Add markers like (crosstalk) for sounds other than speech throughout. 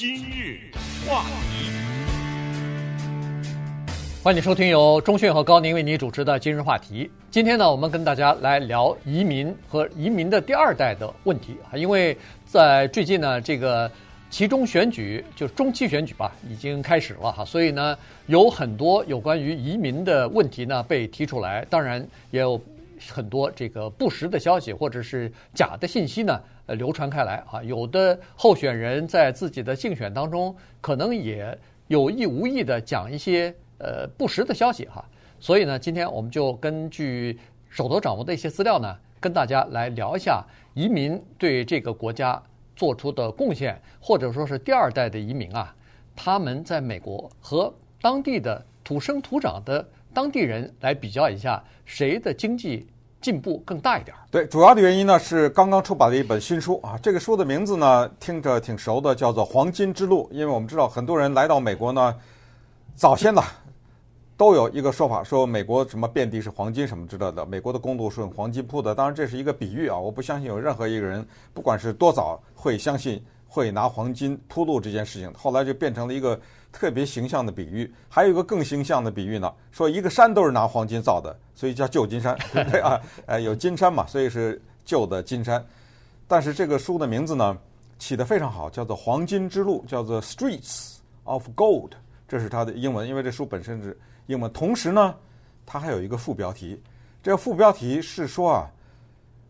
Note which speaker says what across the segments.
Speaker 1: 今日话题，
Speaker 2: 欢迎收听由钟讯和高宁为你主持的今日话题。今天呢，我们跟大家来聊移民和移民的第二代的问题啊，因为在最近呢，这个其中选举就中期选举吧，已经开始了哈，所以呢，有很多有关于移民的问题呢被提出来，当然也有很多这个不实的消息或者是假的信息呢。呃，流传开来啊，有的候选人在自己的竞选当中，可能也有意无意的讲一些呃不实的消息哈。所以呢，今天我们就根据手头掌握的一些资料呢，跟大家来聊一下移民对这个国家做出的贡献，或者说是第二代的移民啊，他们在美国和当地的土生土长的当地人来比较一下，谁的经济进步更大一点。
Speaker 3: 对，主要的原因呢是刚刚出版的一本新书啊。这个书的名字呢听着挺熟的，叫做《黄金之路》。因为我们知道很多人来到美国呢，早先呢都有一个说法，说美国什么遍地是黄金什么之类的，美国的公路是用黄金铺的。当然这是一个比喻啊，我不相信有任何一个人，不管是多早会相信会拿黄金铺路这件事情。后来就变成了一个。特别形象的比喻，还有一个更形象的比喻呢，说一个山都是拿黄金造的，所以叫旧金山，对 (laughs) 不对啊？呃，有金山嘛，所以是旧的金山。但是这个书的名字呢，起得非常好，叫做《黄金之路》，叫做《Streets of Gold》，这是它的英文，因为这书本身是英文。同时呢，它还有一个副标题，这个副标题是说啊，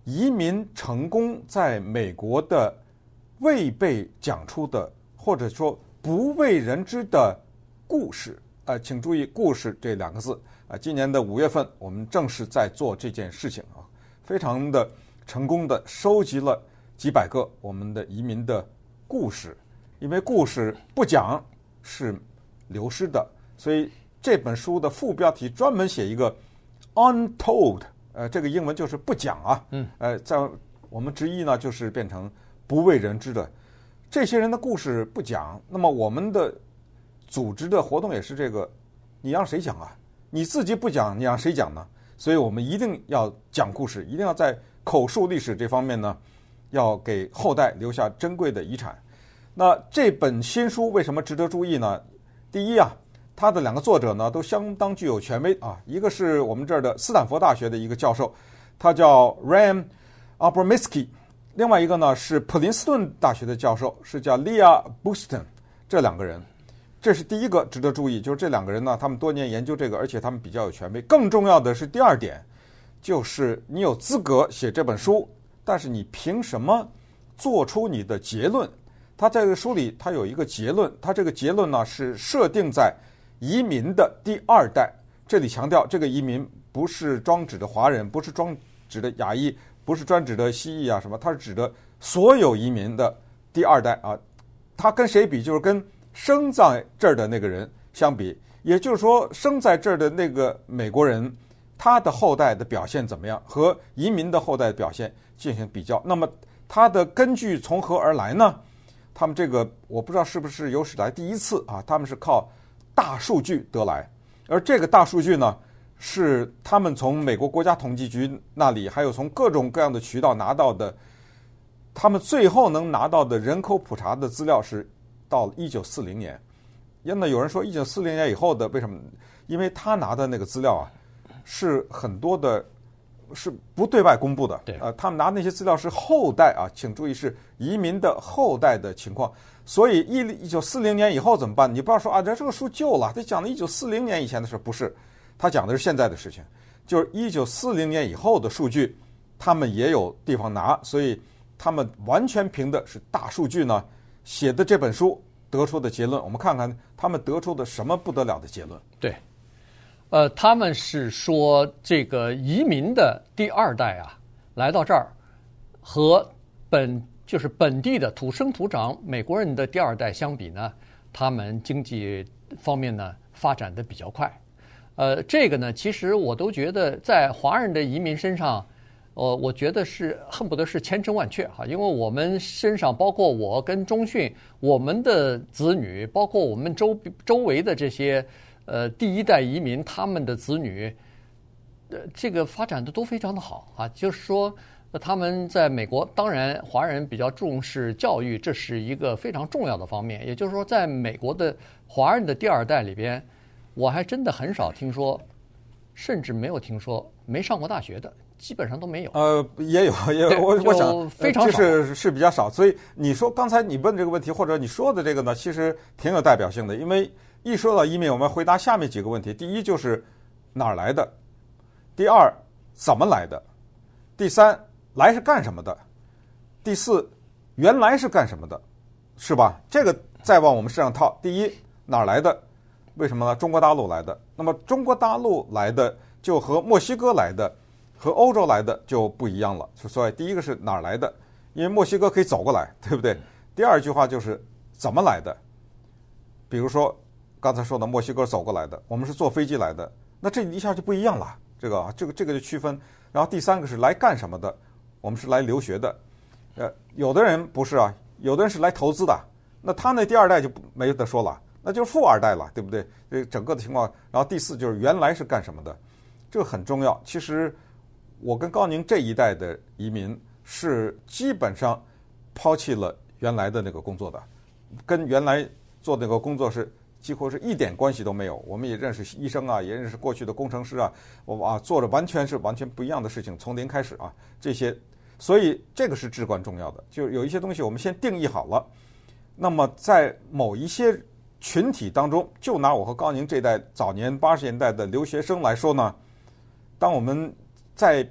Speaker 3: 移民成功在美国的未被讲出的，或者说。不为人知的故事，呃，请注意“故事”这两个字啊。今年的五月份，我们正是在做这件事情啊，非常的成功的收集了几百个我们的移民的故事。因为故事不讲是流失的，所以这本书的副标题专门写一个 “untold”，呃，这个英文就是不讲啊。嗯。呃，在我们直译呢，就是变成不为人知的。这些人的故事不讲，那么我们的组织的活动也是这个，你让谁讲啊？你自己不讲，你让谁讲呢？所以我们一定要讲故事，一定要在口述历史这方面呢，要给后代留下珍贵的遗产。那这本新书为什么值得注意呢？第一啊，它的两个作者呢都相当具有权威啊，一个是我们这儿的斯坦福大学的一个教授，他叫 Ram Abramovsky。另外一个呢是普林斯顿大学的教授，是叫 Leah Bouston，这两个人，这是第一个值得注意，就是这两个人呢，他们多年研究这个，而且他们比较有权威。更重要的是第二点，就是你有资格写这本书，但是你凭什么做出你的结论？他在这个书里，他有一个结论，他这个结论呢是设定在移民的第二代。这里强调，这个移民不是装指的华人，不是装指的亚裔。不是专指的蜥蜴啊什么，它是指的所有移民的第二代啊。它跟谁比？就是跟生在这儿的那个人相比。也就是说，生在这儿的那个美国人，他的后代的表现怎么样？和移民的后代表现进行比较。那么，他的根据从何而来呢？他们这个我不知道是不是有史来第一次啊。他们是靠大数据得来，而这个大数据呢？是他们从美国国家统计局那里，还有从各种各样的渠道拿到的，他们最后能拿到的人口普查的资料是到一九四零年。因为有人说一九四零年以后的为什么？因为他拿的那个资料啊，是很多的，是不对外公布的。
Speaker 2: 对，
Speaker 3: 呃，他们拿那些资料是后代啊，请注意是移民的后代的情况。所以一一九四零年以后怎么办？你不要说啊，这这个书旧了，他讲的一九四零年以前的事，不是。他讲的是现在的事情，就是一九四零年以后的数据，他们也有地方拿，所以他们完全凭的是大数据呢写的这本书得出的结论。我们看看他们得出的什么不得了的结论。
Speaker 2: 对，呃，他们是说这个移民的第二代啊，来到这儿和本就是本地的土生土长美国人的第二代相比呢，他们经济方面呢发展的比较快。呃，这个呢，其实我都觉得在华人的移民身上，呃，我觉得是恨不得是千真万确哈，因为我们身上，包括我跟中讯，我们的子女，包括我们周周围的这些呃第一代移民，他们的子女，呃，这个发展的都非常的好啊，就是说，他们在美国，当然华人比较重视教育，这是一个非常重要的方面。也就是说，在美国的华人的第二代里边，我还真的很少听说，甚至没有听说没上过大学的。基本上都没有。
Speaker 3: 呃，也有，也有。我我想
Speaker 2: 非常
Speaker 3: 少，是是比较少。所以你说刚才你问这个问题，或者你说的这个呢，其实挺有代表性的。因为一说到移民，我们回答下面几个问题：第一就是哪儿来的；第二怎么来的；第三来是干什么的；第四原来是干什么的，是吧？这个再往我们身上套。第一哪儿来的？为什么呢？中国大陆来的。那么中国大陆来的就和墨西哥来的。和欧洲来的就不一样了，所以第一个是哪儿来的？因为墨西哥可以走过来，对不对？第二句话就是怎么来的？比如说刚才说的墨西哥走过来的，我们是坐飞机来的，那这一下就不一样了。这个这个这个就区分。然后第三个是来干什么的？我们是来留学的。呃，有的人不是啊，有的人是来投资的。那他那第二代就没得说了，那就是富二代了，对不对？这整个的情况。然后第四就是原来是干什么的？这很重要。其实。我跟高宁这一代的移民是基本上抛弃了原来的那个工作的，跟原来做那个工作是几乎是一点关系都没有。我们也认识医生啊，也认识过去的工程师啊，我啊做的完全是完全不一样的事情，从零开始啊这些，所以这个是至关重要的。就有一些东西我们先定义好了，那么在某一些群体当中，就拿我和高宁这代早年八十年代的留学生来说呢，当我们在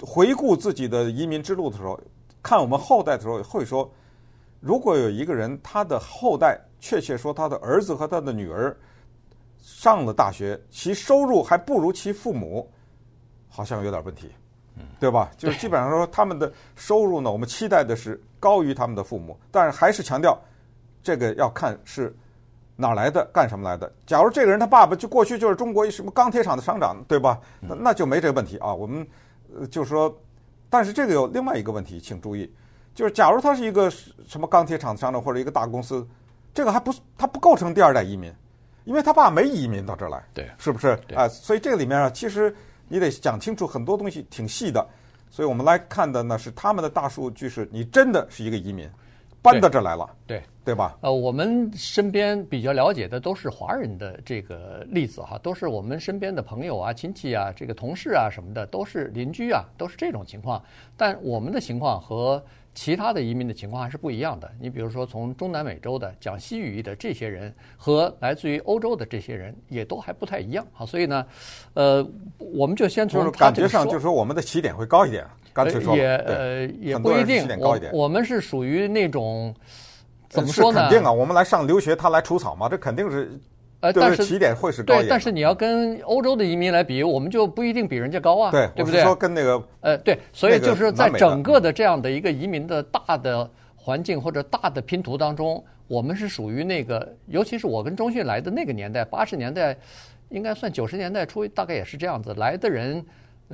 Speaker 3: 回顾自己的移民之路的时候，看我们后代的时候，会说，如果有一个人他的后代，确切说他的儿子和他的女儿上了大学，其收入还不如其父母，好像有点问题，对吧？就是基本上说他们的收入呢，我们期待的是高于他们的父母，但是还是强调这个要看是。哪来的？干什么来的？假如这个人他爸爸就过去就是中国一什么钢铁厂的厂长，对吧？那那就没这个问题啊。我们呃就说，但是这个有另外一个问题，请注意，就是假如他是一个什么钢铁厂的厂长或者一个大公司，这个还不他不构成第二代移民，因为他爸没移民到这儿来，
Speaker 2: 对，
Speaker 3: 是不是？啊，所以这个里面啊，其实你得讲清楚很多东西，挺细的。所以我们来看的呢是他们的大数据，是你真的是一个移民。搬到这儿来了，
Speaker 2: 对对，
Speaker 3: 对吧？
Speaker 2: 呃，我们身边比较了解的都是华人的这个例子哈，都是我们身边的朋友啊、亲戚啊、这个同事啊什么的，都是邻居啊，都是这种情况。但我们的情况和其他的移民的情况还是不一样的。你比如说，从中南美洲的讲西语的这些人和来自于欧洲的这些人，也都还不太一样。好，所以呢，呃，我们就先从
Speaker 3: 感觉上，就是说我们的起点会高一点。干脆说，
Speaker 2: 也呃也不一定。我我们是属于那种怎么说呢？
Speaker 3: 肯定啊，我们来上留学，他来除草嘛，这肯定是呃，但是起点会是高
Speaker 2: 但是你要跟欧洲的移民来比，我们就不一定比人家高啊，
Speaker 3: 对，
Speaker 2: 对不对？
Speaker 3: 说跟那个
Speaker 2: 呃对，所以就是在整个的这样的一个移民的大的环境或者大的拼图当中，我们是属于那个，尤其是我跟中迅来的那个年代，八十年代应该算九十年代初，大概也是这样子来的人。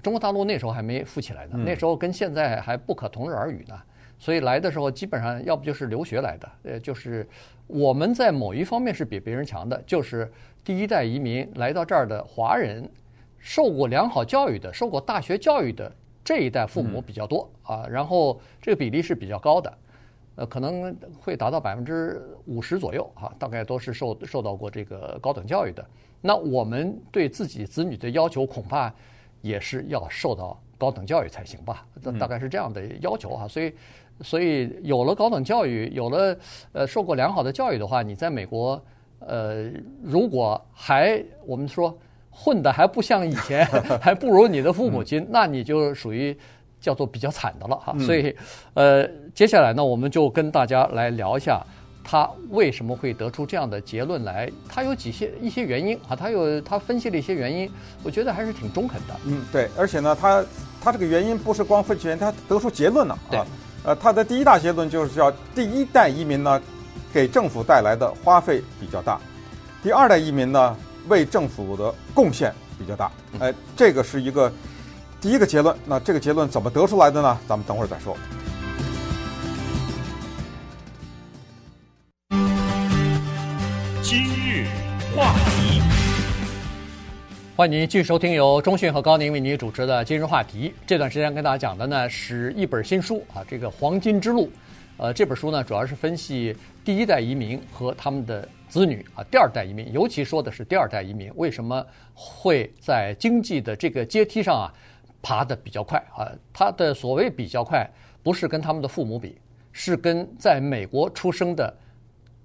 Speaker 2: 中国大陆那时候还没富起来呢，那时候跟现在还不可同日而语呢。所以来的时候基本上要不就是留学来的，呃，就是我们在某一方面是比别人强的，就是第一代移民来到这儿的华人，受过良好教育的、受过大学教育的这一代父母比较多啊，然后这个比例是比较高的，呃，可能会达到百分之五十左右啊，大概都是受受到过这个高等教育的。那我们对自己子女的要求恐怕。也是要受到高等教育才行吧，大概是这样的要求啊。所以，所以有了高等教育，有了呃受过良好的教育的话，你在美国，呃，如果还我们说混的还不像以前，(laughs) 还不如你的父母亲，那你就属于叫做比较惨的了哈。所以，呃，接下来呢，我们就跟大家来聊一下。他为什么会得出这样的结论来？他有几些一些原因啊？他有他分析了一些原因，我觉得还是挺中肯的。
Speaker 3: 嗯，对，而且呢，他他这个原因不是光分析原因，他得出结论了啊。呃，他的第一大结论就是叫第一代移民呢，给政府带来的花费比较大；第二代移民呢，为政府的贡献比较大。哎，这个是一个第一个结论。那这个结论怎么得出来的呢？咱们等会儿再说。
Speaker 2: 欢迎您继续收听由中讯和高宁为您主持的今日话题。这段时间跟大家讲的呢是一本新书啊，这个《黄金之路》。呃，这本书呢主要是分析第一代移民和他们的子女啊，第二代移民，尤其说的是第二代移民为什么会在经济的这个阶梯上啊爬得比较快啊？他的所谓比较快，不是跟他们的父母比，是跟在美国出生的，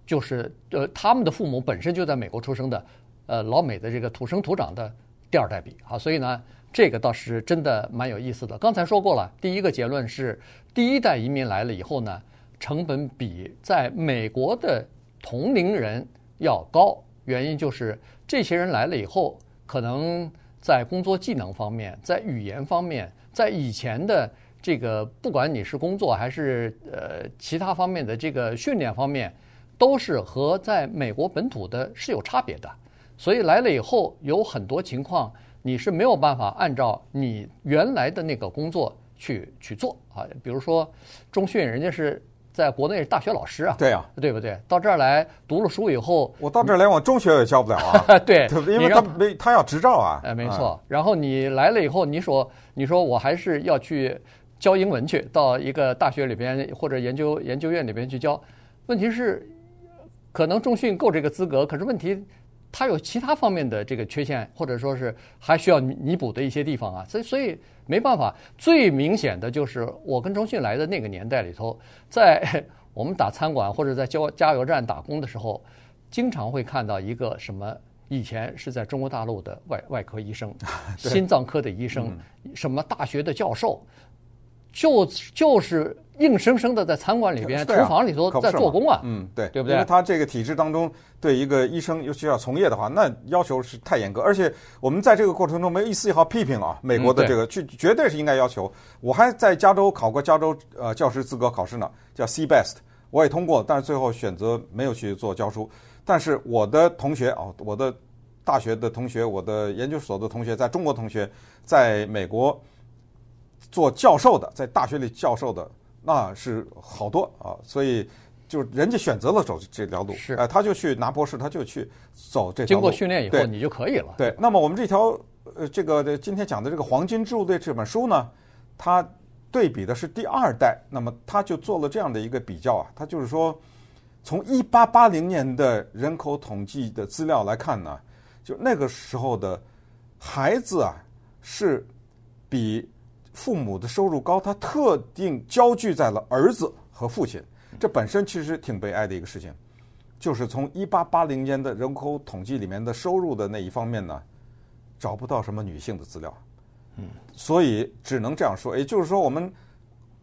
Speaker 2: 就是呃他们的父母本身就在美国出生的，呃老美的这个土生土长的。第二代比啊，所以呢，这个倒是真的蛮有意思的。刚才说过了，第一个结论是，第一代移民来了以后呢，成本比在美国的同龄人要高。原因就是这些人来了以后，可能在工作技能方面，在语言方面，在以前的这个不管你是工作还是呃其他方面的这个训练方面，都是和在美国本土的是有差别的。所以来了以后，有很多情况你是没有办法按照你原来的那个工作去去做啊。比如说，中训人家是在国内是大学老师啊，
Speaker 3: 对啊，
Speaker 2: 对不对？到这儿来读了书以后，
Speaker 3: 我到这儿来我中学也教不了啊，(laughs) (laughs)
Speaker 2: 对，
Speaker 3: 因为他没他要执照啊，
Speaker 2: 哎，没错。然后你来了以后，你说你说我还是要去教英文去，到一个大学里边或者研究研究院里边去教。问题是，可能中训够这个资格，可是问题。他有其他方面的这个缺陷，或者说是还需要弥补的一些地方啊，所以所以没办法。最明显的就是我跟中信来的那个年代里头，在我们打餐馆或者在交加油站打工的时候，经常会看到一个什么，以前是在中国大陆的外外科医生、(laughs) 心脏科的医生、什么大学的教授。就就是硬生生的在餐馆里边、厨房里头在做工啊，
Speaker 3: 嗯，对，
Speaker 2: 对不对？
Speaker 3: 因为他这个体制当中，对一个医生尤其要从业的话，那要求是太严格。而且我们在这个过程中没有一丝一毫批评啊，美国的这个去绝对是应该要求。我还在加州考过加州呃教师资格考试呢，叫 CBEST，我也通过，但是最后选择没有去做教书。但是我的同学啊，我的大学的同学，我的研究所的同学，在中国同学，在美国。做教授的，在大学里教授的那是好多啊，所以就人家选择了走这条路，
Speaker 2: 是，
Speaker 3: 哎，他就去拿博士，他就去走这条路。
Speaker 2: 经过训练以后，你就可以了。
Speaker 3: 对，那么我们这条呃，这个今天讲的这个《黄金之路》的这本书呢，它对比的是第二代，那么他就做了这样的一个比较啊，他就是说，从一八八零年的人口统计的资料来看呢，就那个时候的孩子啊是比。父母的收入高，他特定焦聚在了儿子和父亲，这本身其实挺悲哀的一个事情。就是从一八八零年的人口统计里面的收入的那一方面呢，找不到什么女性的资料，嗯，所以只能这样说，也就是说，我们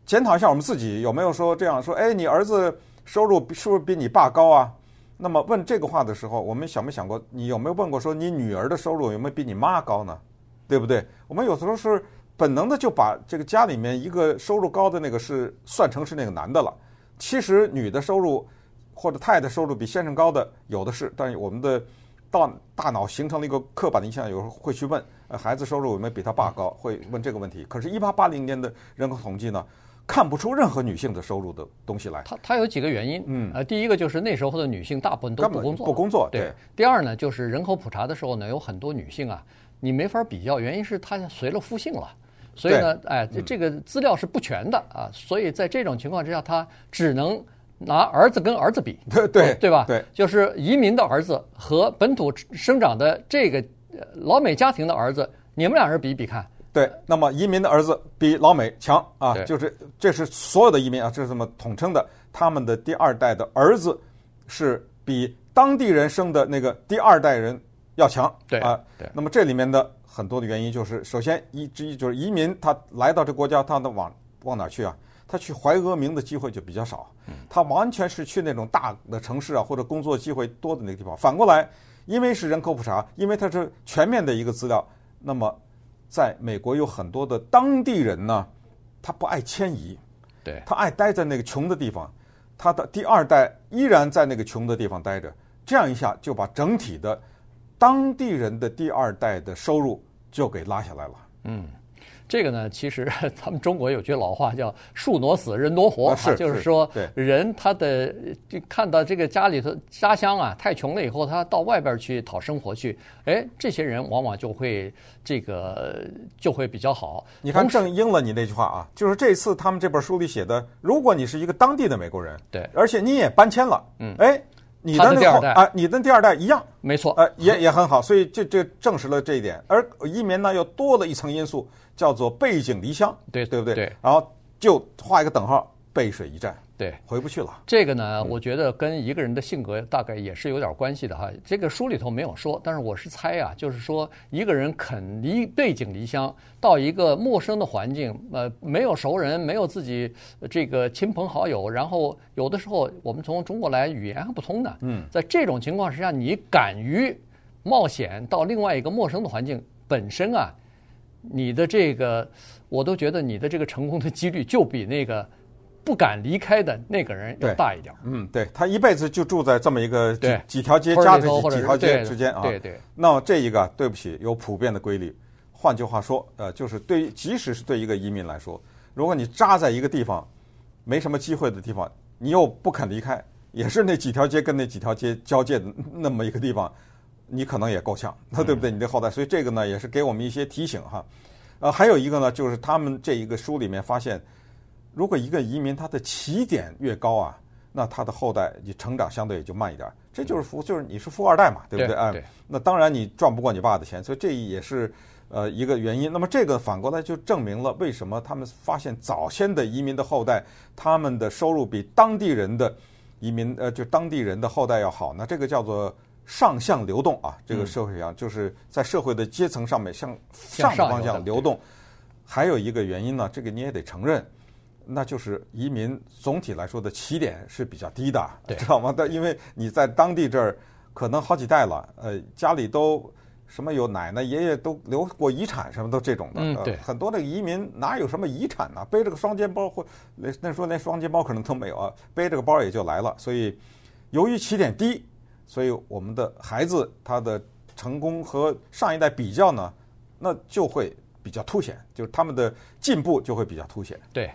Speaker 3: 检讨一下我们自己有没有说这样说，哎，你儿子收入是不是比你爸高啊？那么问这个话的时候，我们想没想过，你有没有问过说，你女儿的收入有没有比你妈高呢？对不对？我们有时候是。本能的就把这个家里面一个收入高的那个是算成是那个男的了，其实女的收入或者太太收入比先生高的有的是，但是我们的大大脑形成了一个刻板的印象，有时候会去问，呃，孩子收入有没有比他爸高，会问这个问题。可是，一八八零年的人口统计呢，看不出任何女性的收入的东西来。
Speaker 2: 它它有几个原因，嗯，呃，第一个就是那时候的女性大部分都不工作，
Speaker 3: 不工作，对。
Speaker 2: 对。第二呢，就是人口普查的时候呢，有很多女性啊，你没法比较，原因是她随了夫姓了。所以呢，哎，这这个资料是不全的啊，所以在这种情况之下，他只能拿儿子跟儿子比，
Speaker 3: 对对
Speaker 2: 对吧？
Speaker 3: 对，
Speaker 2: 就是移民的儿子和本土生长的这个老美家庭的儿子，你们俩人比比看。
Speaker 3: 对，那么移民的儿子比老美强啊，就是这是所有的移民啊，这是这么统称的，他们的第二代的儿子是比当地人生的那个第二代人要强，
Speaker 2: 对
Speaker 3: 啊，
Speaker 2: 对。
Speaker 3: 那么这里面的。很多的原因就是，首先一之一就是移民，他来到这国家，他能往往哪去啊？他去怀俄明的机会就比较少，他完全是去那种大的城市啊，或者工作机会多的那个地方。反过来，因为是人口普查，因为它是全面的一个资料，那么在美国有很多的当地人呢，他不爱迁移，
Speaker 2: 对，
Speaker 3: 他爱待在那个穷的地方，他的第二代依然在那个穷的地方待着，这样一下就把整体的。当地人的第二代的收入就给拉下来了。
Speaker 2: 嗯，这个呢，其实 (laughs) 咱们中国有句老话叫“树挪死，人挪活”，
Speaker 3: 啊是
Speaker 2: 就是说
Speaker 3: 是，
Speaker 2: 人他的就看到这个家里头家乡啊太穷了以后，他到外边去讨生活去，哎，这些人往往就会这个就会比较好。
Speaker 3: 你看，正应了你那句话啊，就是这次他们这本书里写的，如果你是一个当地的美国人，
Speaker 2: 对
Speaker 3: 而且你也搬迁了，
Speaker 2: 嗯
Speaker 3: 哎，你
Speaker 2: 的
Speaker 3: 那个后啊，你的第二代一样，
Speaker 2: 没错，
Speaker 3: 呃，也也很好，所以这这证实了这一点。而移民呢，又多了一层因素，叫做背井离乡，
Speaker 2: 对
Speaker 3: 对不对？
Speaker 2: 对
Speaker 3: 然后就画一个等号，背水一战，
Speaker 2: 对。
Speaker 3: 回不去了。
Speaker 2: 这个呢，我觉得跟一个人的性格大概也是有点关系的哈。这个书里头没有说，但是我是猜啊，就是说一个人肯离背井离乡，到一个陌生的环境，呃，没有熟人，没有自己这个亲朋好友，然后有的时候我们从中国来，语言还不通呢。
Speaker 3: 嗯，
Speaker 2: 在这种情况之下，你敢于冒险到另外一个陌生的环境，本身啊，你的这个，我都觉得你的这个成功的几率就比那个。不敢离开的那个人要大一点。
Speaker 3: 嗯，对，他一辈子就住在这么一个
Speaker 2: 几
Speaker 3: 几条街夹着几几条街之间啊。
Speaker 2: 对对。
Speaker 3: 那么这一个，对不起，有普遍的规律。换句话说，呃，就是对于即使是对一个移民来说，如果你扎在一个地方，没什么机会的地方，你又不肯离开，也是那几条街跟那几条街交界的那么一个地方，你可能也够呛，那对不对？你的后代。所以这个呢，也是给我们一些提醒哈。呃，还有一个呢，就是他们这一个书里面发现。如果一个移民他的起点越高啊，那他的后代你成长相对也就慢一点。这就是富，就是你是富二代嘛，对不对？哎，那当然你赚不过你爸的钱，所以这也是呃一个原因。那么这个反过来就证明了为什么他们发现早先的移民的后代，他们的收入比当地人的移民呃就当地人的后代要好。那这个叫做上向流动啊，这个社会上就是在社会的阶层上面向上的方向流动。还有一个原因呢，这个你也得承认。那就是移民总体来说的起点是比较低的，知道吗？但因为你在当地这儿可能好几代了，呃，家里都什么有奶奶爷爷都留过遗产，什么都这种的。
Speaker 2: 嗯，对。
Speaker 3: 很多的移民哪有什么遗产呢？背着个双肩包或那那时候连双肩包可能都没有啊，背着个包也就来了。所以由于起点低，所以我们的孩子他的成功和上一代比较呢，那就会比较凸显，就是他们的进步就会比较凸显。
Speaker 2: 对。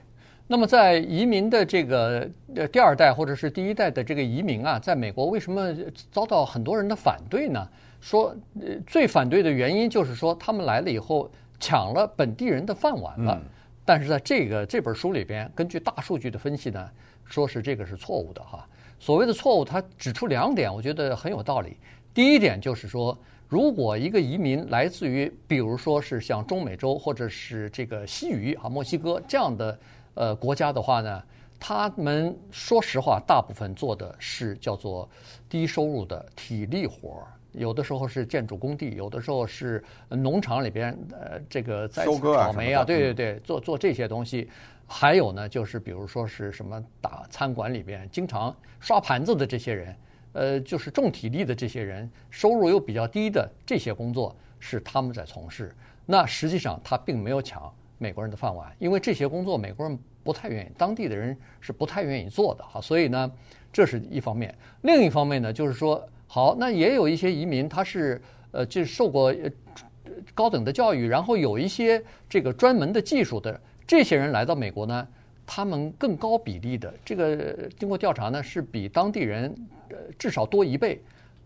Speaker 2: 那么，在移民的这个呃第二代或者是第一代的这个移民啊，在美国为什么遭到很多人的反对呢？说呃最反对的原因就是说他们来了以后抢了本地人的饭碗了。但是在这个这本书里边，根据大数据的分析呢，说是这个是错误的哈。所谓的错误，他指出两点，我觉得很有道理。第一点就是说，如果一个移民来自于，比如说是像中美洲或者是这个西语啊墨西哥这样的。呃，国家的话呢，他们说实话，大部分做的是叫做低收入的体力活儿，有的时候是建筑工地，有的时候是农场里边呃这个栽草莓啊，对对对，做做这些东西。还有呢，就是比如说是什么打餐馆里边经常刷盘子的这些人，呃，就是重体力的这些人，收入又比较低的这些工作是他们在从事。那实际上他并没有抢。美国人的饭碗，因为这些工作美国人不太愿意，当地的人是不太愿意做的哈，所以呢，这是一方面。另一方面呢，就是说，好，那也有一些移民，他是呃，就是受过高等的教育，然后有一些这个专门的技术的这些人来到美国呢，他们更高比例的这个经过调查呢，是比当地人呃至少多一倍，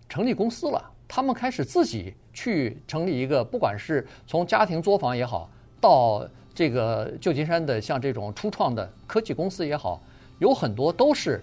Speaker 2: 成立公司了，他们开始自己去成立一个，不管是从家庭作坊也好，到这个旧金山的像这种初创的科技公司也好，有很多都是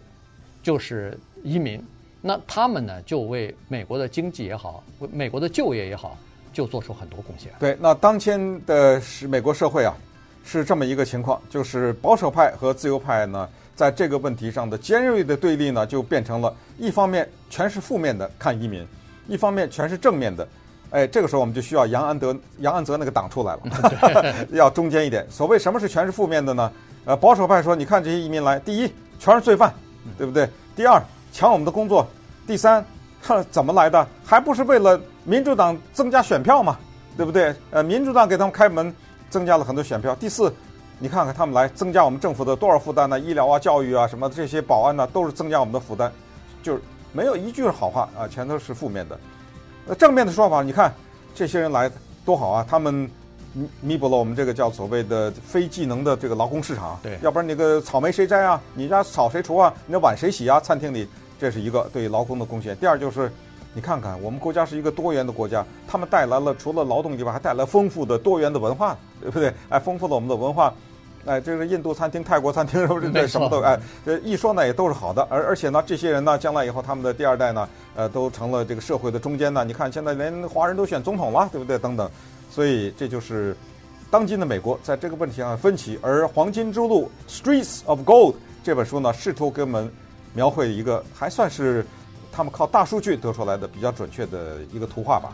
Speaker 2: 就是移民，那他们呢就为美国的经济也好，为美国的就业也好，就做出很多贡献。
Speaker 3: 对，那当前的是美国社会啊，是这么一个情况，就是保守派和自由派呢，在这个问题上的尖锐的对立呢，就变成了一方面全是负面的看移民，一方面全是正面的。哎，这个时候我们就需要杨安德、杨安泽那个党出来了，(laughs) 要中间一点。所谓什么是全是负面的呢？呃，保守派说，你看这些移民来，第一全是罪犯，对不对？第二抢我们的工作，第三，哼，怎么来的？还不是为了民主党增加选票嘛，对不对？呃，民主党给他们开门，增加了很多选票。第四，你看看他们来增加我们政府的多少负担呢？医疗啊、教育啊什么这些保安呢，都是增加我们的负担，就是没有一句好话啊，全都是负面的。那正面的说法，你看这些人来多好啊！他们弥补了我们这个叫所谓的非技能的这个劳工市场。
Speaker 2: 对，
Speaker 3: 要不然那个草莓谁摘啊？你家草谁除啊？你的碗谁洗啊？餐厅里这是一个对劳工的贡献。第二就是，你看看我们国家是一个多元的国家，他们带来了除了劳动以外，还带来丰富的多元的文化，对不对？哎，丰富了我们的文化。哎，这个印度餐厅、泰国餐厅 (laughs) 什么这什么都哎，这一说呢也都是好的，而而且呢，这些人呢，将来以后他们的第二代呢，呃，都成了这个社会的中间呢。你看现在连华人都选总统了，对不对？等等，所以这就是当今的美国在这个问题上分歧。而《黄金之路》（Streets of Gold） 这本书呢，试图给我们描绘一个还算是他们靠大数据得出来的比较准确的一个图画吧。